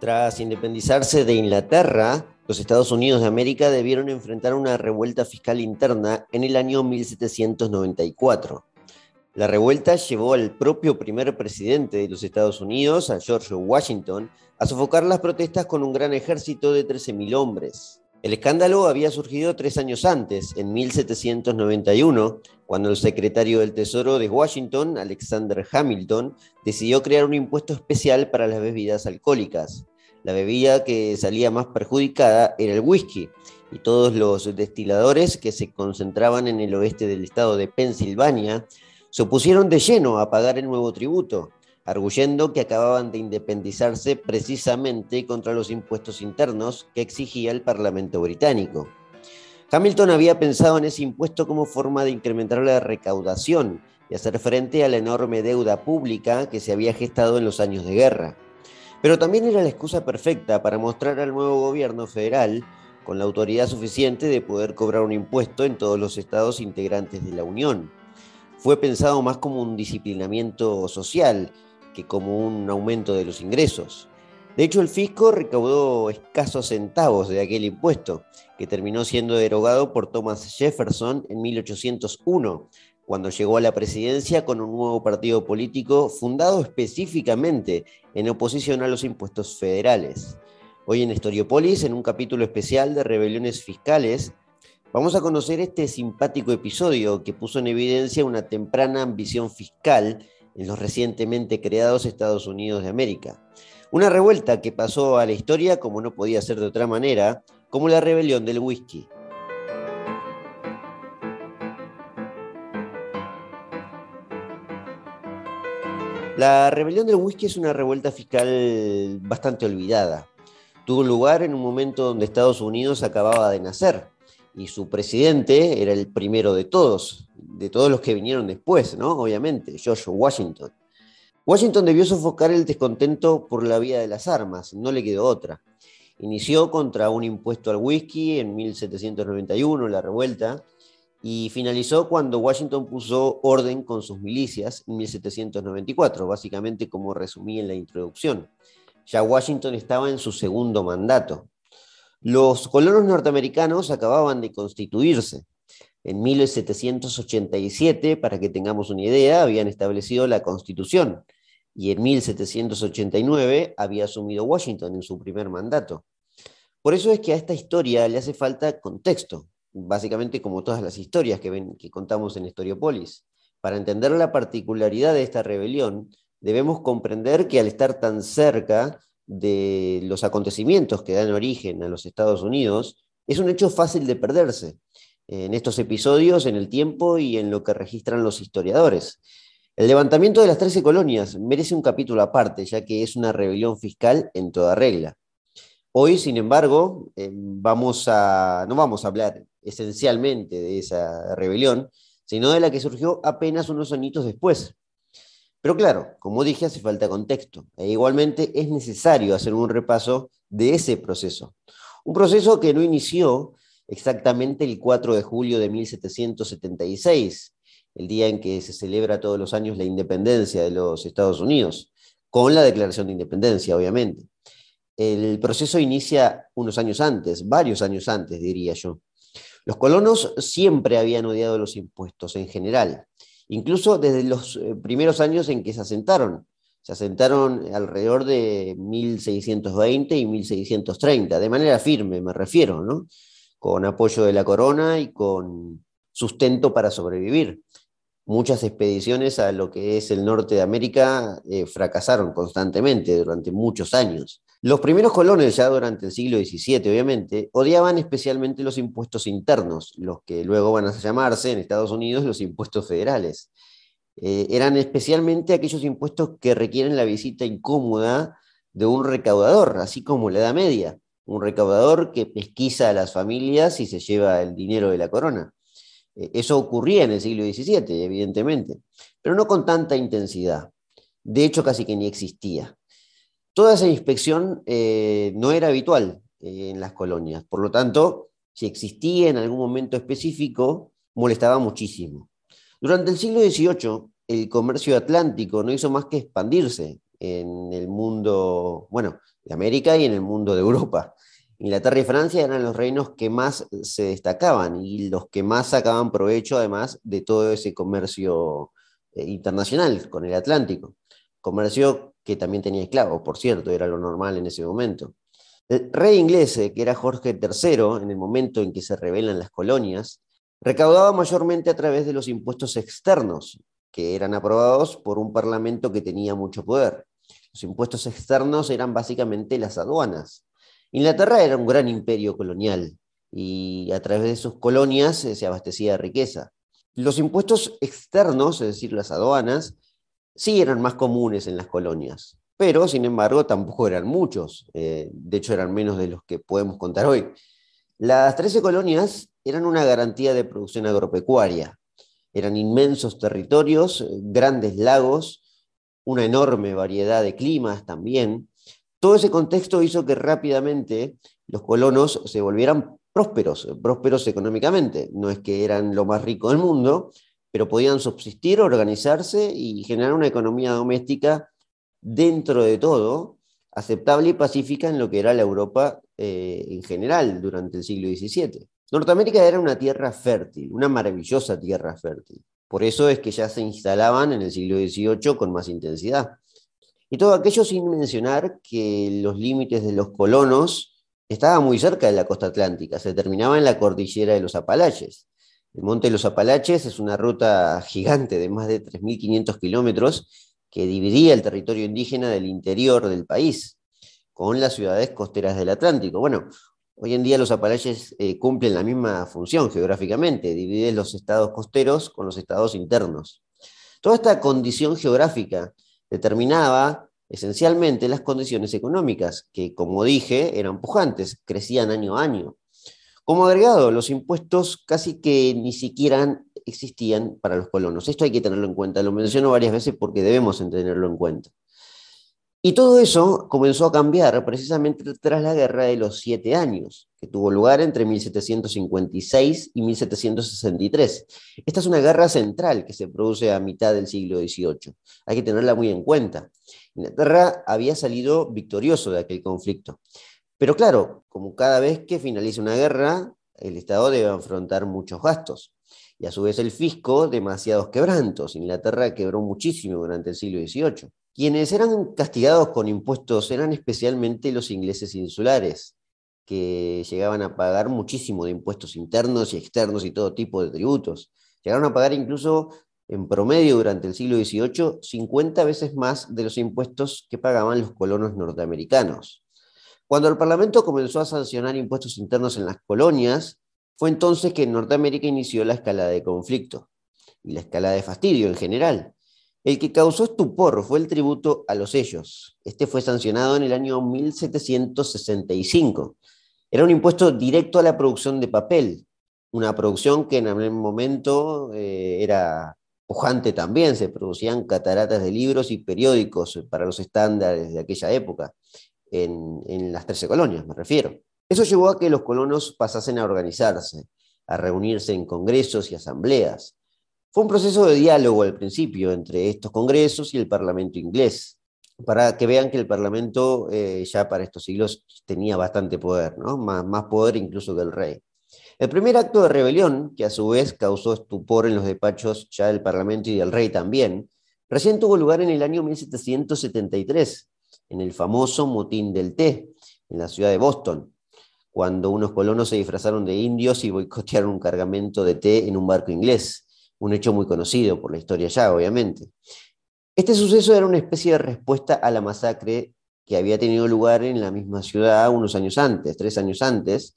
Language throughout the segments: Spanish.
Tras independizarse de Inglaterra, los Estados Unidos de América debieron enfrentar una revuelta fiscal interna en el año 1794. La revuelta llevó al propio primer presidente de los Estados Unidos, George Washington, a sofocar las protestas con un gran ejército de 13.000 hombres. El escándalo había surgido tres años antes, en 1791, cuando el secretario del Tesoro de Washington, Alexander Hamilton, decidió crear un impuesto especial para las bebidas alcohólicas. La bebida que salía más perjudicada era el whisky, y todos los destiladores que se concentraban en el oeste del estado de Pensilvania se opusieron de lleno a pagar el nuevo tributo arguyendo que acababan de independizarse precisamente contra los impuestos internos que exigía el Parlamento británico. Hamilton había pensado en ese impuesto como forma de incrementar la recaudación y hacer frente a la enorme deuda pública que se había gestado en los años de guerra. Pero también era la excusa perfecta para mostrar al nuevo gobierno federal con la autoridad suficiente de poder cobrar un impuesto en todos los estados integrantes de la Unión. Fue pensado más como un disciplinamiento social que como un aumento de los ingresos. De hecho, el fisco recaudó escasos centavos de aquel impuesto, que terminó siendo derogado por Thomas Jefferson en 1801, cuando llegó a la presidencia con un nuevo partido político fundado específicamente en oposición a los impuestos federales. Hoy en Historiopolis, en un capítulo especial de rebeliones fiscales, vamos a conocer este simpático episodio que puso en evidencia una temprana ambición fiscal en los recientemente creados Estados Unidos de América. Una revuelta que pasó a la historia, como no podía ser de otra manera, como la rebelión del whisky. La rebelión del whisky es una revuelta fiscal bastante olvidada. Tuvo lugar en un momento donde Estados Unidos acababa de nacer y su presidente era el primero de todos, de todos los que vinieron después, ¿no? Obviamente, George Washington. Washington debió sofocar el descontento por la vía de las armas, no le quedó otra. Inició contra un impuesto al whisky en 1791, la revuelta, y finalizó cuando Washington puso orden con sus milicias en 1794, básicamente como resumí en la introducción. Ya Washington estaba en su segundo mandato. Los colonos norteamericanos acababan de constituirse. En 1787, para que tengamos una idea, habían establecido la Constitución y en 1789 había asumido Washington en su primer mandato. Por eso es que a esta historia le hace falta contexto, básicamente como todas las historias que, ven, que contamos en Historiopolis. Para entender la particularidad de esta rebelión, debemos comprender que al estar tan cerca de los acontecimientos que dan origen a los Estados Unidos, es un hecho fácil de perderse en estos episodios, en el tiempo y en lo que registran los historiadores. El levantamiento de las trece colonias merece un capítulo aparte, ya que es una rebelión fiscal en toda regla. Hoy, sin embargo, eh, vamos a, no vamos a hablar esencialmente de esa rebelión, sino de la que surgió apenas unos añitos después, pero claro, como dije, hace falta contexto. E igualmente es necesario hacer un repaso de ese proceso. Un proceso que no inició exactamente el 4 de julio de 1776, el día en que se celebra todos los años la independencia de los Estados Unidos, con la Declaración de Independencia, obviamente. El proceso inicia unos años antes, varios años antes, diría yo. Los colonos siempre habían odiado los impuestos en general incluso desde los eh, primeros años en que se asentaron. Se asentaron alrededor de 1620 y 1630, de manera firme me refiero, ¿no? con apoyo de la corona y con sustento para sobrevivir. Muchas expediciones a lo que es el norte de América eh, fracasaron constantemente durante muchos años. Los primeros colones, ya durante el siglo XVII, obviamente, odiaban especialmente los impuestos internos, los que luego van a llamarse en Estados Unidos los impuestos federales. Eh, eran especialmente aquellos impuestos que requieren la visita incómoda de un recaudador, así como la Edad Media, un recaudador que pesquisa a las familias y se lleva el dinero de la corona. Eh, eso ocurría en el siglo XVII, evidentemente, pero no con tanta intensidad. De hecho, casi que ni existía. Toda esa inspección eh, no era habitual eh, en las colonias, por lo tanto, si existía en algún momento específico, molestaba muchísimo. Durante el siglo XVIII, el comercio atlántico no hizo más que expandirse en el mundo, bueno, de América y en el mundo de Europa. Inglaterra y Francia eran los reinos que más se destacaban y los que más sacaban provecho además de todo ese comercio eh, internacional con el Atlántico. Comercio que también tenía esclavos, por cierto, era lo normal en ese momento. El rey inglés, eh, que era Jorge III, en el momento en que se rebelan las colonias, recaudaba mayormente a través de los impuestos externos, que eran aprobados por un parlamento que tenía mucho poder. Los impuestos externos eran básicamente las aduanas. Inglaterra era un gran imperio colonial y a través de sus colonias eh, se abastecía de riqueza. Los impuestos externos, es decir, las aduanas, sí eran más comunes en las colonias, pero sin embargo tampoco eran muchos, eh, de hecho eran menos de los que podemos contar hoy. Las 13 colonias eran una garantía de producción agropecuaria, eran inmensos territorios, grandes lagos, una enorme variedad de climas también, todo ese contexto hizo que rápidamente los colonos se volvieran prósperos, prósperos económicamente. No es que eran lo más rico del mundo, pero podían subsistir, organizarse y generar una economía doméstica dentro de todo aceptable y pacífica en lo que era la Europa eh, en general durante el siglo XVII. Norteamérica era una tierra fértil, una maravillosa tierra fértil. Por eso es que ya se instalaban en el siglo XVIII con más intensidad. Y todo aquello sin mencionar que los límites de los colonos estaban muy cerca de la costa atlántica, se terminaba en la cordillera de los Apalaches. El monte de los Apalaches es una ruta gigante de más de 3.500 kilómetros que dividía el territorio indígena del interior del país con las ciudades costeras del Atlántico. Bueno, hoy en día los Apalaches eh, cumplen la misma función geográficamente, dividen los estados costeros con los estados internos. Toda esta condición geográfica determinaba esencialmente las condiciones económicas, que como dije eran pujantes, crecían año a año. Como agregado, los impuestos casi que ni siquiera existían para los colonos. Esto hay que tenerlo en cuenta, lo menciono varias veces porque debemos tenerlo en cuenta. Y todo eso comenzó a cambiar precisamente tras la Guerra de los Siete Años, que tuvo lugar entre 1756 y 1763. Esta es una guerra central que se produce a mitad del siglo XVIII. Hay que tenerla muy en cuenta. Inglaterra había salido victorioso de aquel conflicto. Pero claro, como cada vez que finaliza una guerra, el Estado debe afrontar muchos gastos. Y a su vez el fisco, demasiados quebrantos. Inglaterra quebró muchísimo durante el siglo XVIII. Quienes eran castigados con impuestos eran especialmente los ingleses insulares, que llegaban a pagar muchísimo de impuestos internos y externos y todo tipo de tributos. Llegaron a pagar incluso en promedio durante el siglo XVIII 50 veces más de los impuestos que pagaban los colonos norteamericanos. Cuando el Parlamento comenzó a sancionar impuestos internos en las colonias, fue entonces que en Norteamérica inició la escalada de conflicto y la escalada de fastidio en general. El que causó estupor fue el tributo a los sellos. Este fue sancionado en el año 1765. Era un impuesto directo a la producción de papel, una producción que en aquel momento eh, era pujante también, se producían cataratas de libros y periódicos para los estándares de aquella época, en, las trece colonias me refiero. Eso llevó a que los colonos pasasen a organizarse, a reunirse en congresos y asambleas, fue un proceso de diálogo al principio entre estos congresos y el Parlamento inglés, para que vean que el Parlamento eh, ya para estos siglos tenía bastante poder, ¿no? más, más poder incluso que el rey. El primer acto de rebelión, que a su vez causó estupor en los despachos ya del Parlamento y del rey también, recién tuvo lugar en el año 1773, en el famoso motín del té, en la ciudad de Boston, cuando unos colonos se disfrazaron de indios y boicotearon un cargamento de té en un barco inglés un hecho muy conocido por la historia ya, obviamente. Este suceso era una especie de respuesta a la masacre que había tenido lugar en la misma ciudad unos años antes, tres años antes,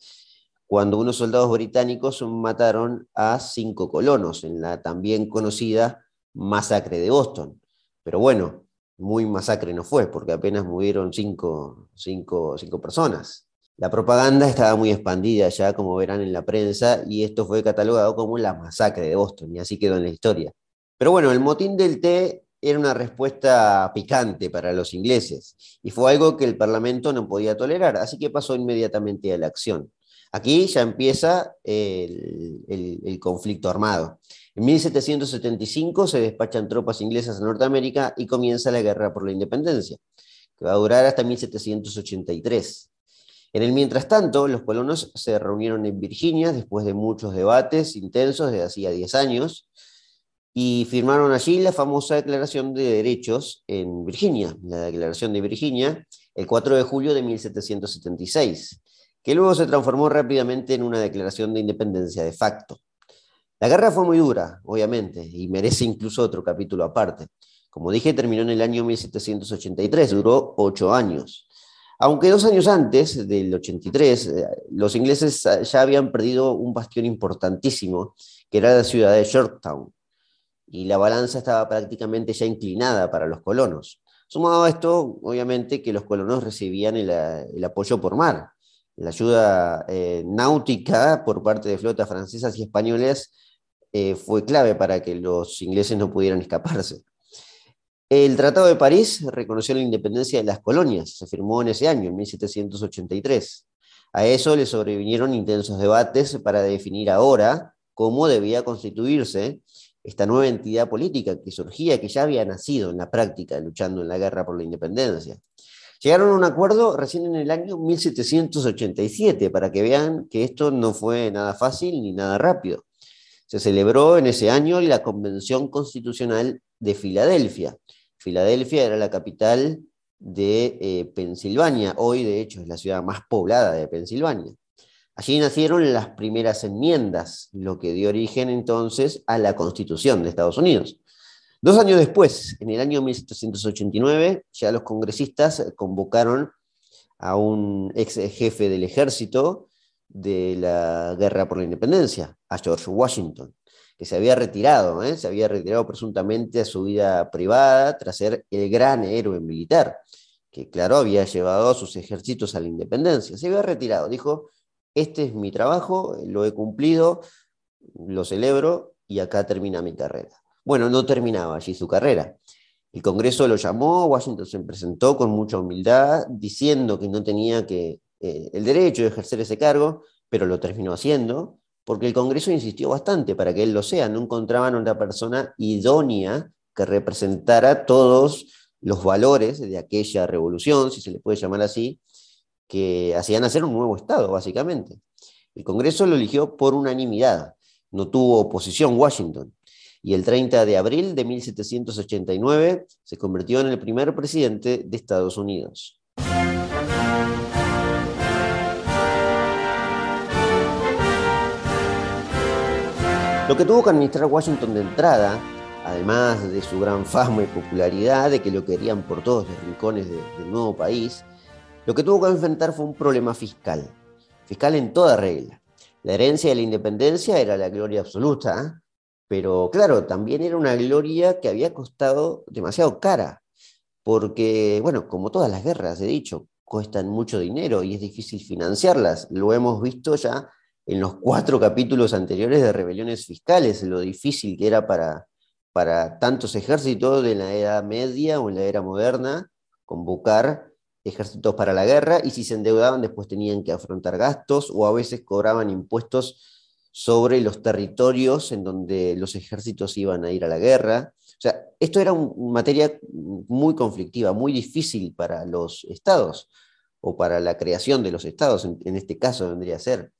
cuando unos soldados británicos mataron a cinco colonos en la también conocida masacre de Boston. Pero bueno, muy masacre no fue, porque apenas murieron cinco, cinco, cinco personas. La propaganda estaba muy expandida ya, como verán en la prensa, y esto fue catalogado como la masacre de Boston, y así quedó en la historia. Pero bueno, el motín del té era una respuesta picante para los ingleses, y fue algo que el Parlamento no podía tolerar, así que pasó inmediatamente a la acción. Aquí ya empieza el, el, conflicto armado. En 1775 se despachan tropas inglesas a Norteamérica y comienza la guerra por la independencia que va a durar hasta 1783. En el mientras tanto, los colonos se reunieron en Virginia después de muchos debates intensos de hacía 10 años y firmaron allí la famosa Declaración de Derechos en Virginia, la Declaración de Virginia, el 4 de julio de 1776, que luego se transformó rápidamente en una declaración de independencia de facto. La guerra fue muy dura, obviamente, y merece incluso otro capítulo aparte. Como dije, terminó en el año 1783, duró ocho años. Aunque dos años antes, del 83, eh, los ingleses ya habían perdido un bastión importantísimo, que era la ciudad de Yorktown, y la balanza estaba prácticamente ya inclinada para los colonos. Sumado a esto, obviamente, que los colonos recibían el, apoyo por mar. La ayuda eh, náutica por parte de flotas francesas y españolas eh, fue clave para que los ingleses no pudieran escaparse. El Tratado de París reconoció la independencia de las colonias, se firmó en ese año, en 1783. A eso le sobrevinieron intensos debates para definir ahora cómo debía constituirse esta nueva entidad política que surgía, que ya había nacido en la práctica, luchando en la guerra por la independencia. Llegaron a un acuerdo recién en el año 1787, para que vean que esto no fue nada fácil ni nada rápido. Se celebró en ese año la Convención Constitucional de Filadelfia, Filadelfia era la capital de eh, Pensilvania, hoy de hecho es la ciudad más poblada de Pensilvania. Allí nacieron las primeras enmiendas, lo que dio origen entonces a la Constitución de Estados Unidos. Dos años después, en el año 1789, ya los congresistas convocaron a un ex jefe del ejército de la guerra por la independencia, a George Washington que se había retirado, ¿eh? se había retirado presuntamente a su vida privada tras ser el gran héroe militar, que claro, había llevado a sus ejércitos a la independencia. Se había retirado, dijo, este es mi trabajo, lo he cumplido, lo celebro y acá termina mi carrera. Bueno, no terminaba allí su carrera. El Congreso lo llamó, Washington se presentó con mucha humildad, diciendo que no tenía que, eh, el derecho de ejercer ese cargo, pero lo terminó haciendo porque el Congreso insistió bastante para que él lo sea, no encontraban una persona idónea que representara todos los valores de aquella revolución, si se le puede llamar así, que hacían hacer un nuevo Estado, básicamente. El Congreso lo eligió por unanimidad, no tuvo oposición Washington, y el 30 de abril de 1789 se convirtió en el primer presidente de Estados Unidos. Lo que tuvo que administrar Washington de entrada, además de su gran fama y popularidad, de que lo querían por todos los rincones del nuevo país, lo que tuvo que enfrentar fue un problema fiscal, fiscal en toda regla. La herencia de la independencia era la gloria absoluta, pero claro, también era una gloria que había costado demasiado cara, porque, bueno, como todas las guerras, he dicho, cuestan mucho dinero y es difícil financiarlas. Lo hemos visto ya en los cuatro capítulos anteriores de rebeliones fiscales, lo difícil que era para, para tantos ejércitos de la Edad Media o en la era moderna convocar ejércitos para la guerra y si se endeudaban después tenían que afrontar gastos o a veces cobraban impuestos sobre los territorios en donde los ejércitos iban a ir a la guerra. O sea, esto era una materia muy conflictiva, muy difícil para los estados o para la creación de los estados, en este caso vendría a ser.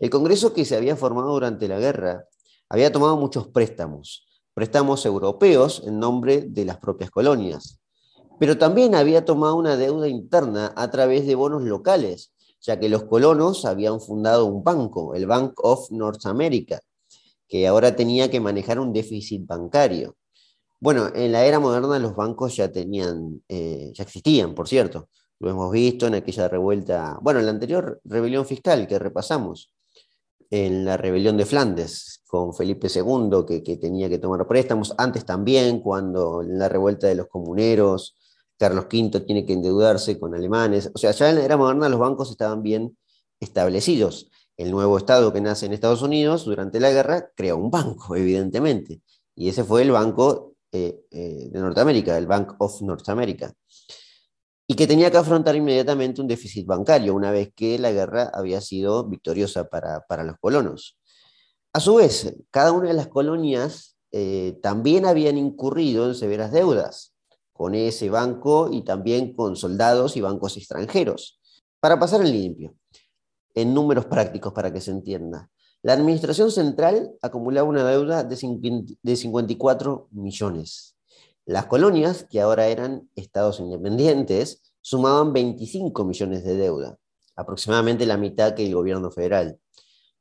El Congreso que se había formado durante la guerra había tomado muchos préstamos, préstamos europeos en nombre de las propias colonias, pero también había tomado una deuda interna a través de bonos locales, ya que los colonos habían fundado un banco, el Bank of North America, que ahora tenía que manejar un déficit bancario. Bueno, en la era moderna los bancos ya tenían, eh, ya existían, por cierto. Lo hemos visto en aquella revuelta, bueno, en la anterior rebelión fiscal que repasamos en la rebelión de Flandes con Felipe II, que, tenía que tomar préstamos, antes también, cuando en la revuelta de los comuneros, Carlos V tiene que endeudarse con alemanes, o sea, ya en la era moderna los bancos estaban bien establecidos. El nuevo Estado que nace en Estados Unidos durante la guerra crea un banco, evidentemente, y ese fue el Banco eh, eh, de Norteamérica, el Bank of North America y que tenía que afrontar inmediatamente un déficit bancario una vez que la guerra había sido victoriosa para, los colonos. A su vez, cada una de las colonias eh, también habían incurrido en severas deudas con ese banco y también con soldados y bancos extranjeros. Para pasar en limpio, en números prácticos para que se entienda. La Administración Central acumulaba una deuda de 54 millones. Las colonias, que ahora eran estados independientes, sumaban 25 millones de deuda, aproximadamente la mitad que el gobierno federal.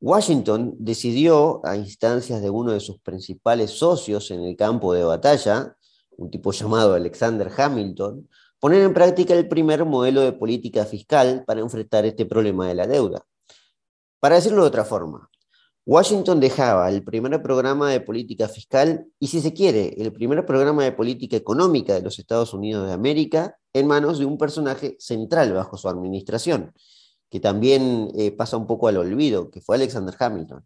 Washington decidió, a instancias de uno de sus principales socios en el campo de batalla, un tipo llamado Alexander Hamilton, poner en práctica el primer modelo de política fiscal para enfrentar este problema de la deuda. Para decirlo de otra forma, Washington dejaba el primer programa de política fiscal y, si se quiere, el primer programa de política económica de los Estados Unidos de América en manos de un personaje central bajo su administración, que también eh, pasa un poco al olvido, que fue Alexander Hamilton.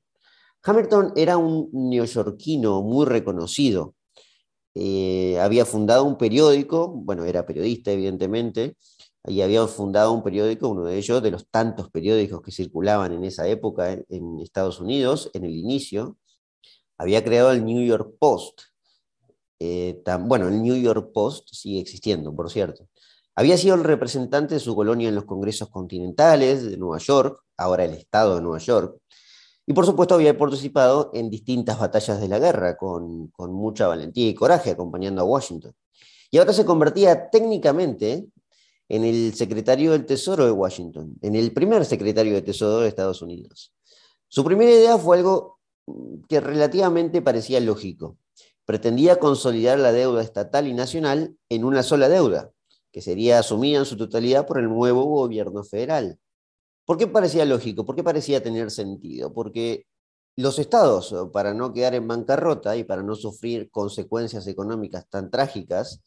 Hamilton era un neoyorquino muy reconocido, eh, había fundado un periódico, bueno, era periodista evidentemente, y había fundado un periódico, uno de ellos, de los tantos periódicos que circulaban en esa época en, Estados Unidos, en el inicio, había creado el New York Post. Eh, bueno, el New York Post sigue existiendo, por cierto. Había sido el representante de su colonia en los congresos continentales de Nueva York, ahora el estado de Nueva York, y por supuesto había participado en distintas batallas de la guerra con, mucha valentía y coraje acompañando a Washington. Y ahora se convertía técnicamente en el secretario del Tesoro de Washington, en el primer secretario de Tesoro de Estados Unidos. Su primera idea fue algo que relativamente parecía lógico. Pretendía consolidar la deuda estatal y nacional en una sola deuda, que sería asumida en su totalidad por el nuevo gobierno federal. ¿Por qué parecía lógico? ¿Por qué parecía tener sentido? Porque los estados, para no quedar en bancarrota y para no sufrir consecuencias económicas tan trágicas,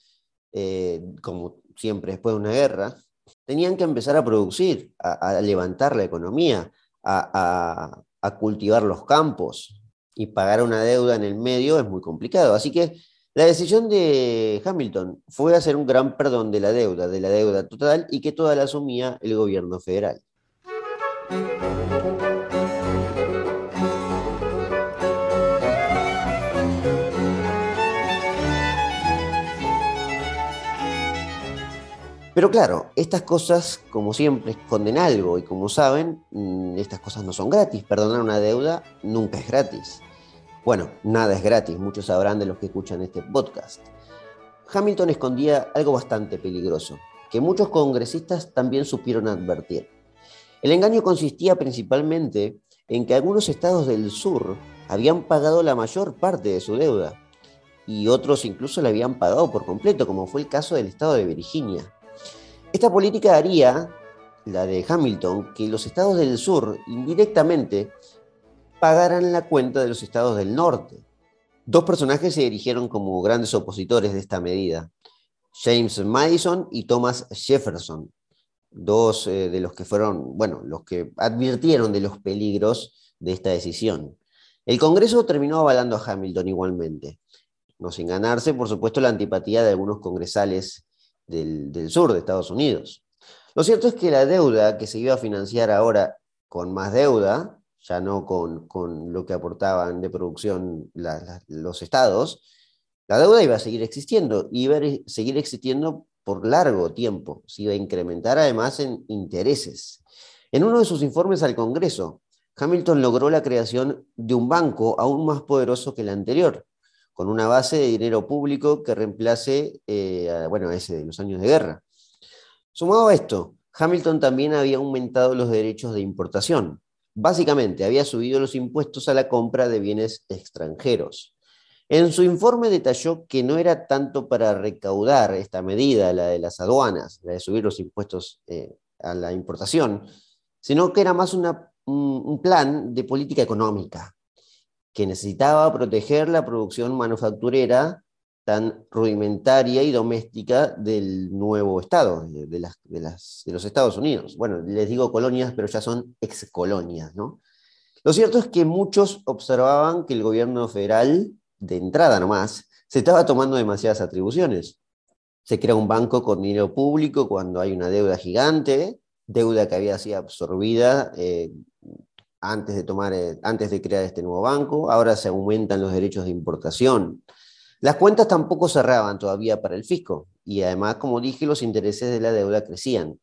eh, como siempre después de una guerra, tenían que empezar a producir, a, levantar la economía, a, a, cultivar los campos y pagar una deuda en el medio es muy complicado. Así que la decisión de Hamilton fue hacer un gran perdón de la deuda, de la deuda total y que toda la asumía el gobierno federal. Pero claro, estas cosas, como siempre, esconden algo y como saben, mm, estas cosas no son gratis. Perdonar una deuda nunca es gratis. Bueno, nada es gratis, muchos sabrán de los que escuchan este podcast. Hamilton escondía algo bastante peligroso, que muchos congresistas también supieron advertir. El engaño consistía principalmente en que algunos estados del sur habían pagado la mayor parte de su deuda y otros incluso la habían pagado por completo, como fue el caso del estado de Virginia. Esta política haría, la de Hamilton, que los estados del sur indirectamente pagaran la cuenta de los estados del norte. Dos personajes se erigieron como grandes opositores de esta medida, James Madison y Thomas Jefferson, dos eh, de los que fueron, bueno, los que advirtieron de los peligros de esta decisión. El Congreso terminó avalando a Hamilton igualmente, no sin ganarse, por supuesto, la antipatía de algunos congresales del, sur de Estados Unidos. Lo cierto es que la deuda que se iba a financiar ahora con más deuda, ya no con, con lo que aportaban de producción los estados, la deuda iba a seguir existiendo, iba a seguir existiendo por largo tiempo. Se iba a incrementar además en intereses. En uno de sus informes al Congreso, Hamilton logró la creación de un banco aún más poderoso que el anterior, con una base de dinero público que reemplace, eh, a, bueno, ese de los años de guerra. Sumado a esto, Hamilton también había aumentado los derechos de importación. Básicamente, había subido los impuestos a la compra de bienes extranjeros. En su informe detalló que no era tanto para recaudar esta medida, la de las aduanas, la de subir los impuestos eh, a la importación, sino que era más un, plan de política económica, que necesitaba proteger la producción manufacturera tan rudimentaria y doméstica del nuevo Estado, de, las, de, los Estados Unidos. Bueno, les digo colonias, pero ya son excolonias, ¿no? Lo cierto es que muchos observaban que el gobierno federal de entrada nomás, se estaba tomando demasiadas atribuciones. Se crea un banco con dinero público cuando hay una deuda gigante, deuda que había sido absorbida eh, antes, de tomar, eh, antes de crear este nuevo banco, ahora se aumentan los derechos de importación. Las cuentas tampoco cerraban todavía para el fisco. y además, como dije, los intereses de la deuda crecían.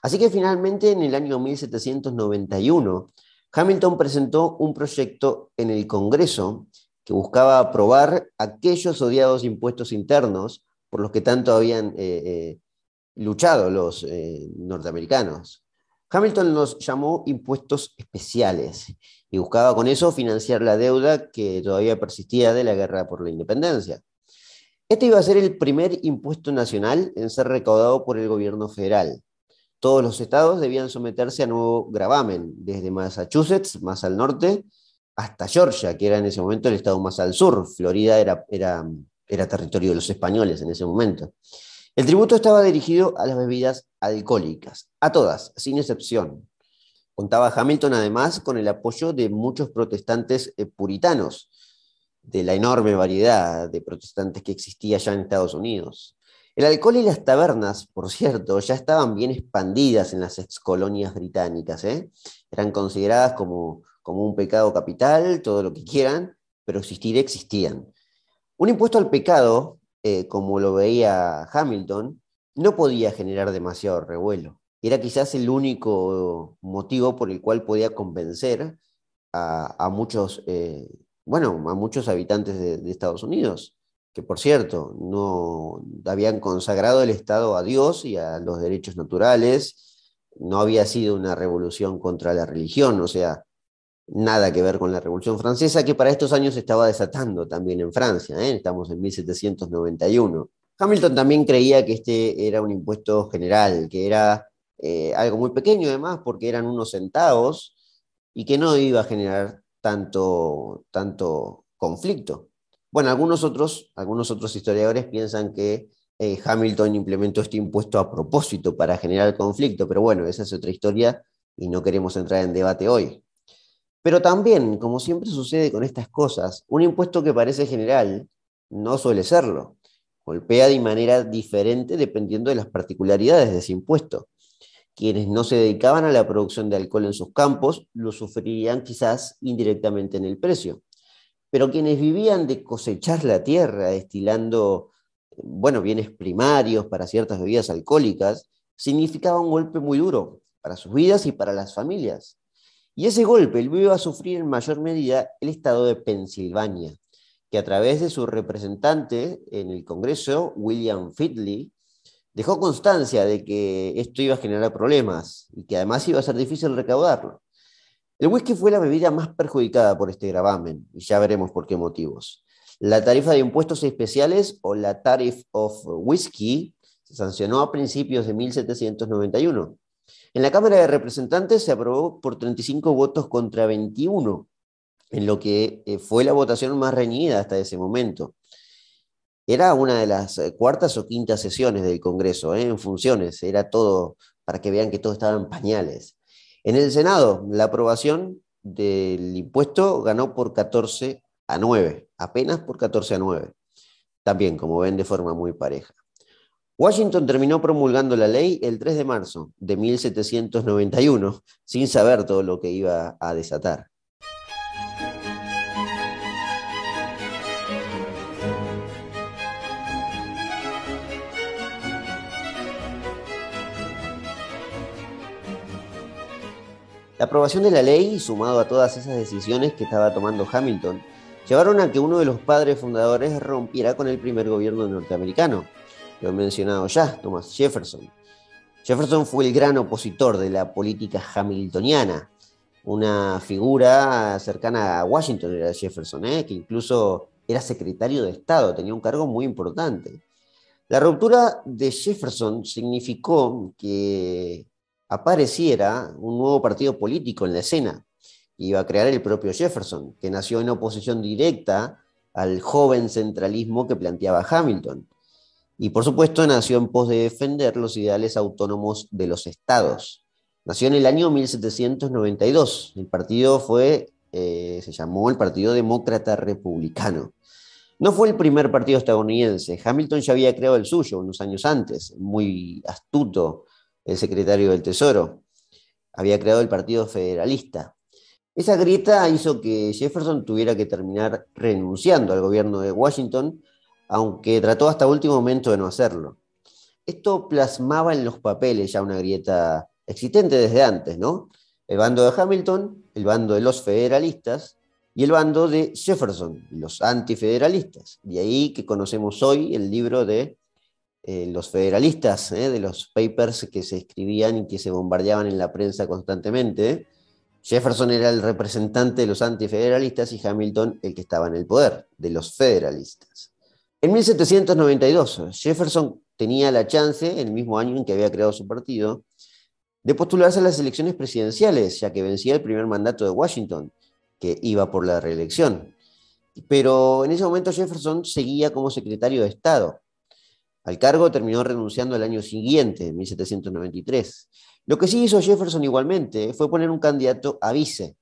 Así que finalmente en el año 1791, Hamilton presentó un proyecto en el Congreso que buscaba aprobar aquellos odiados impuestos internos por los que tanto habían eh, eh, luchado los norteamericanos. Hamilton los llamó impuestos especiales y buscaba con eso financiar la deuda que todavía persistía de la guerra por la independencia. Este iba a ser el primer impuesto nacional en ser recaudado por el gobierno federal. Todos los estados debían someterse a nuevo gravamen, desde Massachusetts, más al norte, hasta Georgia, que era en ese momento el estado más al sur. Florida era, era, era territorio de los españoles en ese momento. El tributo estaba dirigido a las bebidas alcohólicas, a todas, sin excepción. Contaba Hamilton además con el apoyo de muchos protestantes eh, puritanos, de la enorme variedad de protestantes que existía ya en Estados Unidos. El alcohol y las tabernas, por cierto, ya estaban bien expandidas en las excolonias británicas. ¿eh? Eran consideradas como, como un pecado capital, todo lo que quieran, pero existir existían. Un impuesto al pecado, eh, como lo veía Hamilton, no podía generar demasiado revuelo. Era quizás el único motivo por el cual podía convencer a, muchos, eh, bueno, a muchos habitantes de Estados Unidos que por cierto, no habían consagrado el Estado a Dios y a los derechos naturales, no había sido una revolución contra la religión, o sea, nada que ver con la Revolución Francesa, que para estos años estaba desatando también en Francia, ¿eh? estamos en 1791. Hamilton también creía que este era un impuesto general, que era eh, algo muy pequeño además, porque eran unos centavos y que no iba a generar tanto, tanto conflicto. Bueno, algunos otros, algunos otros historiadores piensan que eh, Hamilton implementó este impuesto a propósito para generar conflicto, pero bueno, esa es otra historia y no queremos entrar en debate hoy. Pero también, como siempre sucede con estas cosas, un impuesto que parece general no suele serlo. Golpea de manera diferente dependiendo de las particularidades de ese impuesto. Quienes no se dedicaban a la producción de alcohol en sus campos lo sufrirían quizás indirectamente en el precio pero quienes vivían de cosechar la tierra, destilando, bueno, bienes primarios para ciertas bebidas alcohólicas, significaba un golpe muy duro para sus vidas y para las familias. Y ese golpe lo iba a sufrir en mayor medida el estado de Pensilvania, que a través de su representante en el Congreso, William Fidley, dejó constancia de que esto iba a generar problemas y que además iba a ser difícil recaudarlo. El whisky fue la bebida más perjudicada por este gravamen, y ya veremos por qué motivos. La tarifa de impuestos especiales o la Tariff of Whisky se sancionó a principios de 1791. En la Cámara de Representantes se aprobó por 35 votos contra 21, en lo que eh, fue la votación más reñida hasta ese momento. Era una de las eh, cuartas o quintas sesiones del Congreso, eh, en funciones, era todo para que vean que todo estaba en pañales. En el Senado, la aprobación del impuesto ganó por 14 a 9, apenas por 14 a 9. También, como ven, de forma muy pareja. Washington terminó promulgando la ley el 3 de marzo de 1791, sin saber todo lo que iba a desatar. La aprobación de la ley, sumado a todas esas decisiones que estaba tomando Hamilton, llevaron a que uno de los padres fundadores rompiera con el primer gobierno norteamericano. Lo he mencionado ya, Thomas Jefferson. Jefferson fue el gran opositor de la política hamiltoniana, una figura cercana a Washington era Jefferson, ¿eh? que incluso era secretario de Estado, tenía un cargo muy importante. La ruptura de Jefferson significó que apareciera un nuevo partido político en la escena. Iba a crear el propio Jefferson, que nació en oposición directa al joven centralismo que planteaba Hamilton. Y por supuesto nació en pos de defender los ideales autónomos de los estados. Nació en el año 1792. El partido fue, eh, se llamó el Partido Demócrata Republicano. No fue el primer partido estadounidense. Hamilton ya había creado el suyo unos años antes, muy astuto, el secretario del Tesoro. Había creado el Partido Federalista. Esa grieta hizo que Jefferson tuviera que terminar renunciando al gobierno de Washington, aunque trató hasta último momento de no hacerlo. Esto plasmaba en los papeles ya una grieta existente desde antes, ¿no? El bando de Hamilton, el bando de los federalistas y el bando de Jefferson, los antifederalistas. De ahí que conocemos hoy el libro de eh, los federalistas, ¿eh? de los papers que se escribían y que se bombardeaban en la prensa constantemente. Jefferson era el representante de los antifederalistas y Hamilton el que estaba en el poder, de los federalistas. En 1792, Jefferson tenía la chance, en el mismo año en que había creado su partido, de postularse a las elecciones presidenciales, ya que vencía el primer mandato de Washington, que iba por la reelección. Pero en ese momento Jefferson seguía como secretario de Estado. Al cargo terminó renunciando el año siguiente, en 1793. Lo que sí hizo Jefferson igualmente fue poner un candidato a vice,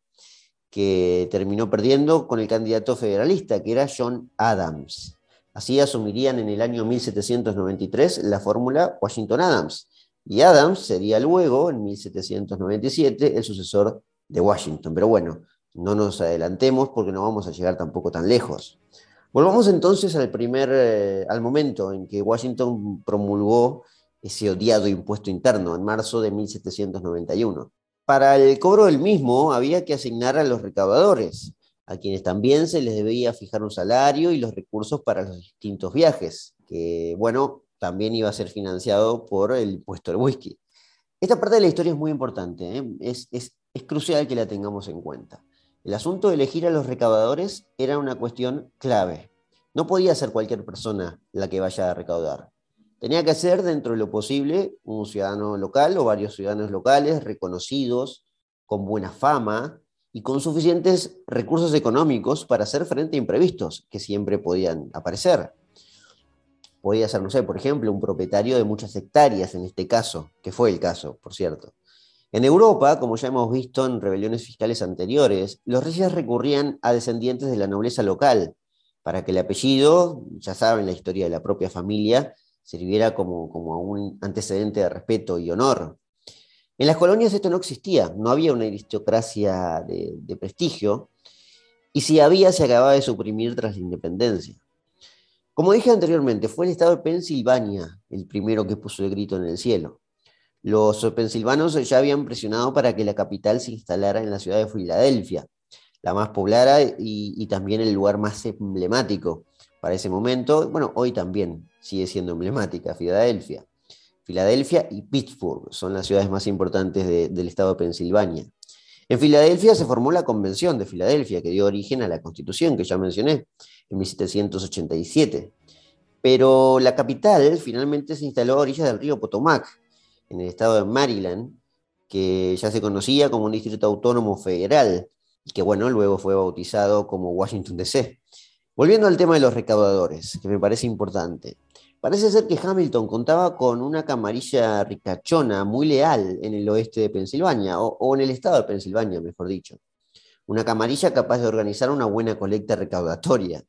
que terminó perdiendo con el candidato federalista, que era John Adams. Así asumirían en el año 1793 la fórmula Washington-Adams, y Adams sería luego, en 1797, el sucesor de Washington. Pero bueno, no nos adelantemos porque no vamos a llegar tampoco tan lejos. Volvamos entonces al primer, eh, al momento en que Washington promulgó ese odiado impuesto interno en marzo de 1791. Para el cobro del mismo había que asignar a los recaudadores, a quienes también se les debía fijar un salario y los recursos para los distintos viajes, que bueno, también iba a ser financiado por el impuesto del whisky. Esta parte de la historia es muy importante, ¿eh? es, es crucial que la tengamos en cuenta. El asunto de elegir a los recaudadores era una cuestión clave. No podía ser cualquier persona la que vaya a recaudar. Tenía que ser, dentro de lo posible, un ciudadano local o varios ciudadanos locales reconocidos, con buena fama y con suficientes recursos económicos para hacer frente a imprevistos que siempre podían aparecer. Podía ser, no sé, por ejemplo, un propietario de muchas hectáreas en este caso, que fue el caso, por cierto. En Europa, como ya hemos visto en rebeliones fiscales anteriores, los reyes recurrían a descendientes de la nobleza local para que el apellido, ya saben la historia de la propia familia, sirviera como, como un antecedente de respeto y honor. En las colonias esto no existía, no había una aristocracia de, prestigio, y si había, se acababa de suprimir tras la independencia. Como dije anteriormente, fue el estado de Pensilvania el primero que puso el grito en el cielo. Los pensilvanos ya habían presionado para que la capital se instalara en la ciudad de Filadelfia, la más poblada y, también el lugar más emblemático para ese momento. Bueno, hoy también sigue siendo emblemática Filadelfia. Filadelfia y Pittsburgh son las ciudades más importantes del estado de Pensilvania. En Filadelfia se formó la Convención de Filadelfia, que dio origen a la Constitución que ya mencioné, en 1787. Pero la capital finalmente se instaló a orillas del río Potomac, en el estado de Maryland, que ya se conocía como un distrito autónomo federal y que bueno, luego fue bautizado como Washington DC. Volviendo al tema de los recaudadores, que me parece importante. Parece ser que Hamilton contaba con una camarilla ricachona muy leal en el oeste de Pensilvania, o, en el estado de Pensilvania, mejor dicho. Una camarilla capaz de organizar una buena colecta recaudatoria.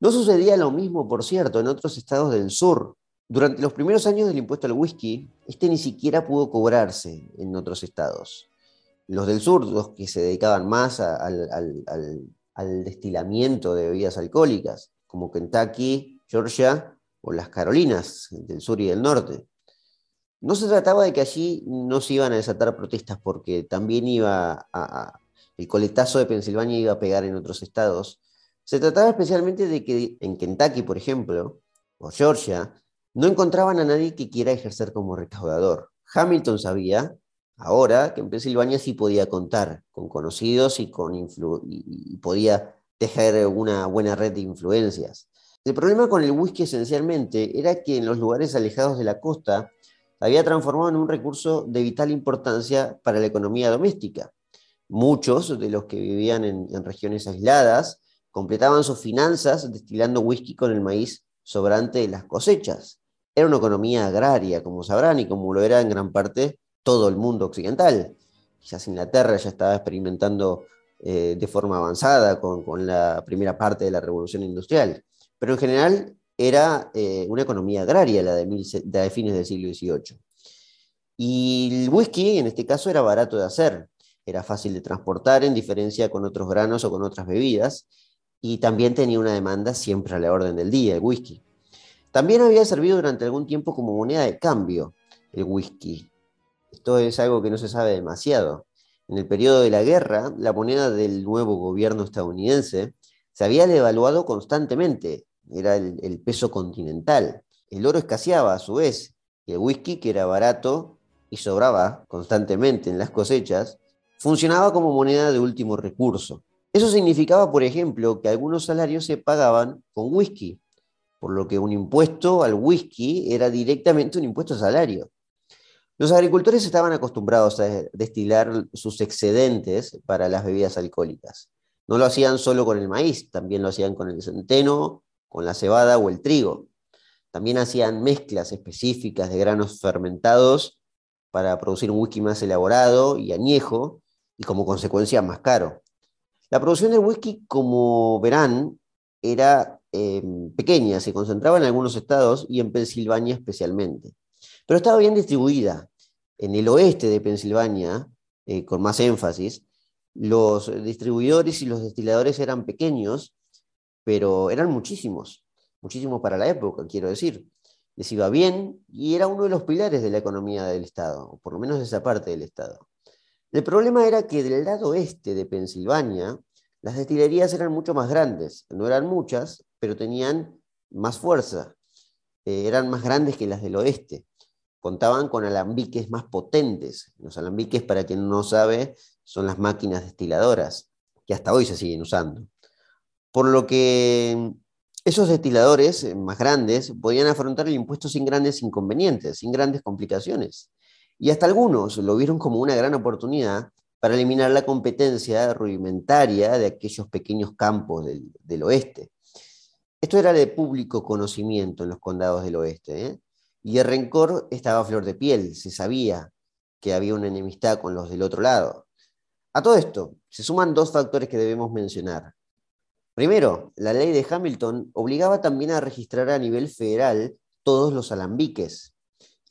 No sucedía lo mismo, por cierto, en otros estados del sur, durante los primeros años del impuesto al whisky, este ni siquiera pudo cobrarse en otros estados. Los del sur, los que se dedicaban más al, destilamiento de bebidas alcohólicas, como Kentucky, Georgia o las Carolinas del sur y del norte. No se trataba de que allí no se iban a desatar protestas porque también iba a, el coletazo de Pensilvania iba a pegar en otros estados. Se trataba especialmente de que en Kentucky, por ejemplo, o Georgia, no encontraban a nadie que quiera ejercer como recaudador. Hamilton sabía ahora que en Pensilvania sí podía contar con conocidos y, con y podía tejer una buena red de influencias. El problema con el whisky esencialmente era que en los lugares alejados de la costa había transformado en un recurso de vital importancia para la economía doméstica. Muchos de los que vivían en, regiones aisladas completaban sus finanzas destilando whisky con el maíz sobrante de las cosechas era una economía agraria, como sabrán, y como lo era en gran parte todo el mundo occidental. Quizás Inglaterra ya estaba experimentando eh, de forma avanzada con, la primera parte de la revolución industrial, pero en general era eh, una economía agraria la de, de fines del siglo XVIII. Y el whisky, en este caso, era barato de hacer, era fácil de transportar en diferencia con otros granos o con otras bebidas, y también tenía una demanda siempre a la orden del día, el whisky. También había servido durante algún tiempo como moneda de cambio el whisky. Esto es algo que no se sabe demasiado. En el periodo de la guerra, la moneda del nuevo gobierno estadounidense se había devaluado constantemente, era el, peso continental. El oro escaseaba a su vez, el whisky, que era barato y sobraba constantemente en las cosechas, funcionaba como moneda de último recurso. Eso significaba, por ejemplo, que algunos salarios se pagaban con whisky, por lo que un impuesto al whisky era directamente un impuesto a salario. Los agricultores estaban acostumbrados a destilar sus excedentes para las bebidas alcohólicas. No lo hacían solo con el maíz, también lo hacían con el centeno, con la cebada o el trigo. También hacían mezclas específicas de granos fermentados para producir un whisky más elaborado y añejo y como consecuencia más caro. La producción del whisky, como verán, era Em, pequeña, se concentraba en algunos estados y en Pensilvania especialmente. Pero estaba bien distribuida. En el oeste de Pensilvania, eh, con más énfasis, los distribuidores y los destiladores eran pequeños, pero eran muchísimos, muchísimos para la época, quiero decir. Les iba bien y era uno de los pilares de la economía del Estado, o por lo menos de esa parte del Estado. El problema era que del lado este de Pensilvania, las destilerías eran mucho más grandes, no eran muchas, pero tenían más fuerza, eh, eran más grandes que las del oeste, contaban con alambiques más potentes. Los alambiques, para quien no sabe, son las máquinas destiladoras, que hasta hoy se siguen usando. Por lo que esos destiladores eh, más grandes podían afrontar el impuesto sin grandes inconvenientes, sin grandes complicaciones. Y hasta algunos lo vieron como una gran oportunidad para eliminar la competencia rudimentaria de aquellos pequeños campos del, oeste. Esto era de público conocimiento en los condados del oeste, ¿eh? y el rencor estaba a flor de piel, se sabía que había una enemistad con los del otro lado. A todo esto, se suman dos factores que debemos mencionar. Primero, la ley de Hamilton obligaba también a registrar a nivel federal todos los alambiques,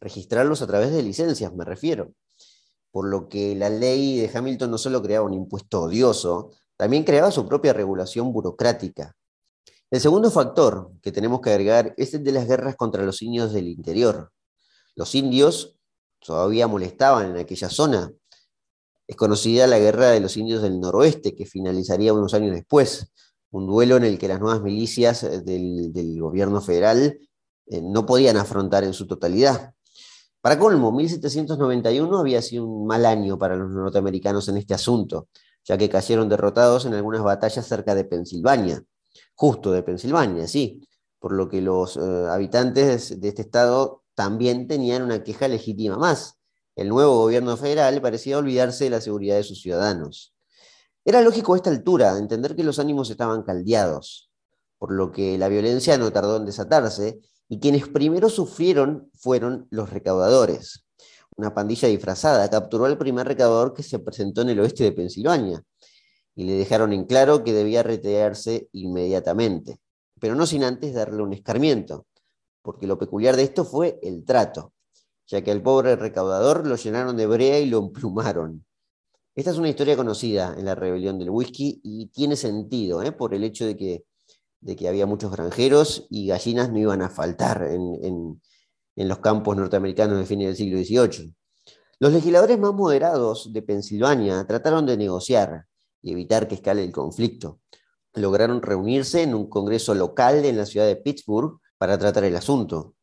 registrarlos a través de licencias, me refiero por lo que la ley de Hamilton no solo creaba un impuesto odioso, también creaba su propia regulación burocrática. El segundo factor que tenemos que agregar es el de las guerras contra los indios del interior. Los indios todavía molestaban en aquella zona. Es conocida la guerra de los indios del noroeste, que finalizaría unos años después, un duelo en el que las nuevas milicias del, gobierno federal eh, no podían afrontar en su totalidad. Para colmo, 1791 había sido un mal año para los norteamericanos en este asunto, ya que cayeron derrotados en algunas batallas cerca de Pensilvania, justo de Pensilvania, sí, por lo que los eh, habitantes de este estado también tenían una queja legítima más. El nuevo gobierno federal parecía olvidarse de la seguridad de sus ciudadanos. Era lógico a esta altura entender que los ánimos estaban caldeados, por lo que la violencia no tardó en desatarse y quienes primero sufrieron fueron los recaudadores. Una pandilla disfrazada capturó al primer recaudador que se presentó en el oeste de Pensilvania y le dejaron en claro que debía retirarse inmediatamente, pero no sin antes darle un escarmiento, porque lo peculiar de esto fue el trato, ya que al pobre recaudador lo llenaron de brea y lo emplumaron. Esta es una historia conocida en la rebelión del whisky y tiene sentido ¿eh? por el hecho de que de que había muchos granjeros y gallinas no iban a faltar en, los campos norteamericanos de fines del siglo XVIII. Los legisladores más moderados de Pensilvania trataron de negociar y evitar que escale el conflicto. Lograron reunirse en un congreso local en la ciudad de Pittsburgh para tratar el asunto.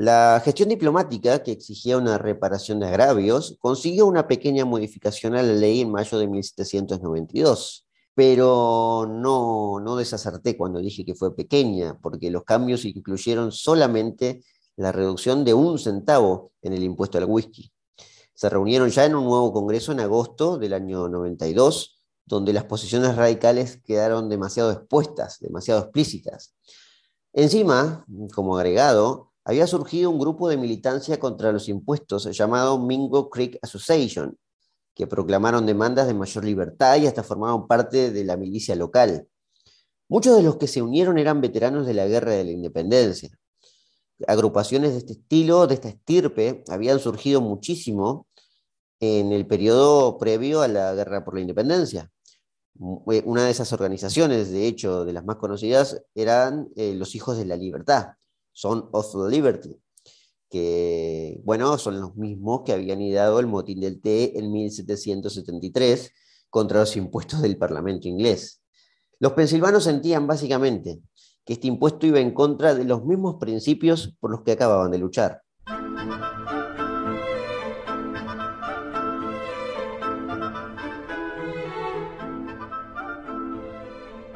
La gestión diplomática, que exigía una reparación de agravios, consiguió una pequeña modificación a la ley en mayo de 1792 pero no, no desacerté cuando dije que fue pequeña, porque los cambios incluyeron solamente la reducción de un centavo en el impuesto al whisky. Se reunieron ya en un nuevo congreso en agosto del año 92, donde las posiciones radicales quedaron demasiado expuestas, demasiado explícitas. Encima, como agregado, había surgido un grupo de militancia contra los impuestos llamado Mingo Creek Association, que proclamaron demandas de mayor libertad y hasta formaban parte de la milicia local. Muchos de los que se unieron eran veteranos de la Guerra de la Independencia. Agrupaciones de este estilo, de esta estirpe, habían surgido muchísimo en el periodo previo a la Guerra por la Independencia. Eh, una de esas organizaciones, de hecho, de las más conocidas, eran eh, los Hijos de la Libertad. Son of Liberty, que, bueno, son los mismos que habían ideado el motín del té en 1773 contra los impuestos del Parlamento inglés. Los pensilvanos sentían básicamente que este impuesto iba en contra de los mismos principios por los que acababan de luchar.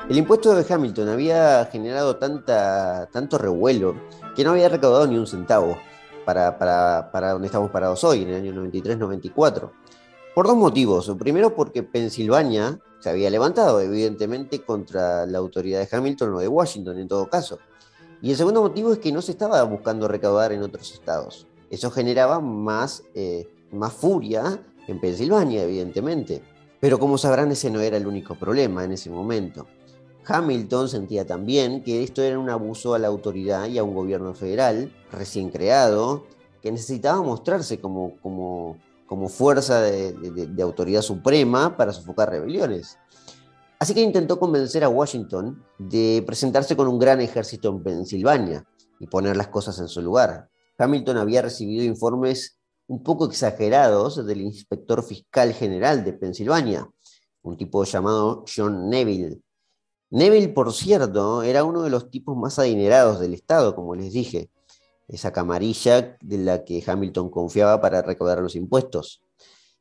El impuesto de Hamilton había generado tanta, tanto revuelo que no había recaudado ni un centavo para, para donde estamos parados hoy, en el año 93-94. Por dos motivos. Primero, porque Pensilvania se había levantado, evidentemente, contra la autoridad de Hamilton o de Washington en todo caso. Y el segundo motivo es que no se estaba buscando recaudar en otros estados. Eso generaba más, eh, más furia en Pensilvania, evidentemente. Pero como sabrán, ese no era el único problema en ese momento. Hamilton sentía también que esto era un abuso a la autoridad y a un gobierno federal recién creado, que necesitaba mostrarse como, fuerza de, autoridad suprema para sofocar rebeliones. Así que intentó convencer a Washington de presentarse con un gran ejército en Pensilvania y poner las cosas en su lugar. Hamilton había recibido informes un poco exagerados del inspector fiscal general de Pensilvania, un tipo llamado John Neville. Neville, por cierto, era uno de los tipos más adinerados del Estado, como les dije, esa camarilla de la que Hamilton confiaba para recaudar los impuestos.